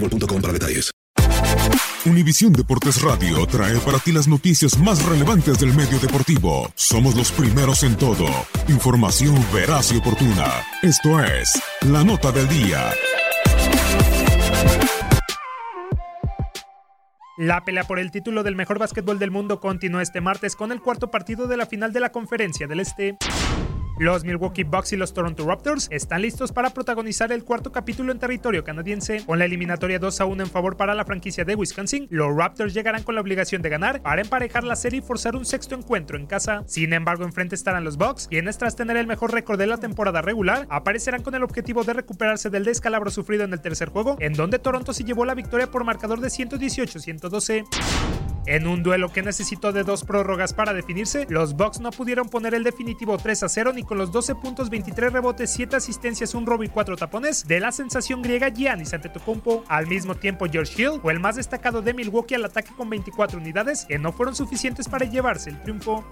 boostmobile.com. Univisión Deportes Radio trae para ti las noticias más relevantes del medio deportivo. Somos los primeros en todo. Información veraz y oportuna. Esto es La Nota del Día. La pelea por el título del mejor básquetbol del mundo continúa este martes con el cuarto partido de la final de la Conferencia del Este. Los Milwaukee Bucks y los Toronto Raptors están listos para protagonizar el cuarto capítulo en territorio canadiense. Con la eliminatoria 2 a 1 en favor para la franquicia de Wisconsin, los Raptors llegarán con la obligación de ganar para emparejar la serie y forzar un sexto encuentro en casa. Sin embargo, enfrente estarán los Bucks, quienes tras tener el mejor récord de la temporada regular, aparecerán con el objetivo de recuperarse del descalabro sufrido en el tercer juego, en donde Toronto se llevó la victoria por marcador de 118-112. En un duelo que necesitó de dos prórrogas para definirse, los Bucks no pudieron poner el definitivo 3 a 0 ni con los 12 puntos, 23 rebotes, 7 asistencias, un robo y 4 tapones de la sensación griega Giannis Antetokounmpo. Al mismo tiempo, George Hill fue el más destacado de Milwaukee al ataque con 24 unidades que no fueron suficientes para llevarse el triunfo.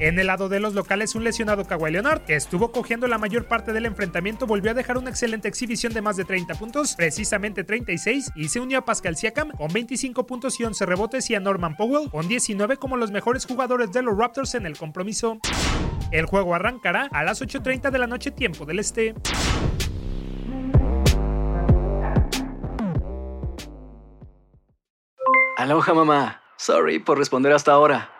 En el lado de los locales, un lesionado Kawhi Leonard, que estuvo cogiendo la mayor parte del enfrentamiento, volvió a dejar una excelente exhibición de más de 30 puntos, precisamente 36, y se unió a Pascal Siakam con 25 puntos y 11 rebotes y a Norman Powell con 19 como los mejores jugadores de los Raptors en el compromiso. El juego arrancará a las 8.30 de la noche tiempo del este. Aloha mamá. Sorry por responder hasta ahora.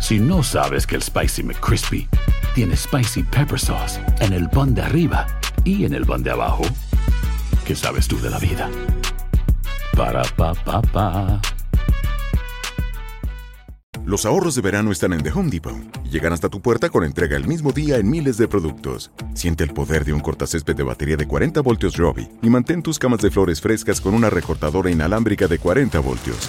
Si no sabes que el Spicy McCrispy tiene Spicy Pepper Sauce en el pan de arriba y en el pan de abajo, ¿qué sabes tú de la vida? Para, pa, pa, pa. Los ahorros de verano están en The Home Depot llegan hasta tu puerta con entrega el mismo día en miles de productos. Siente el poder de un cortacésped de batería de 40 voltios Robbie y mantén tus camas de flores frescas con una recortadora inalámbrica de 40 voltios.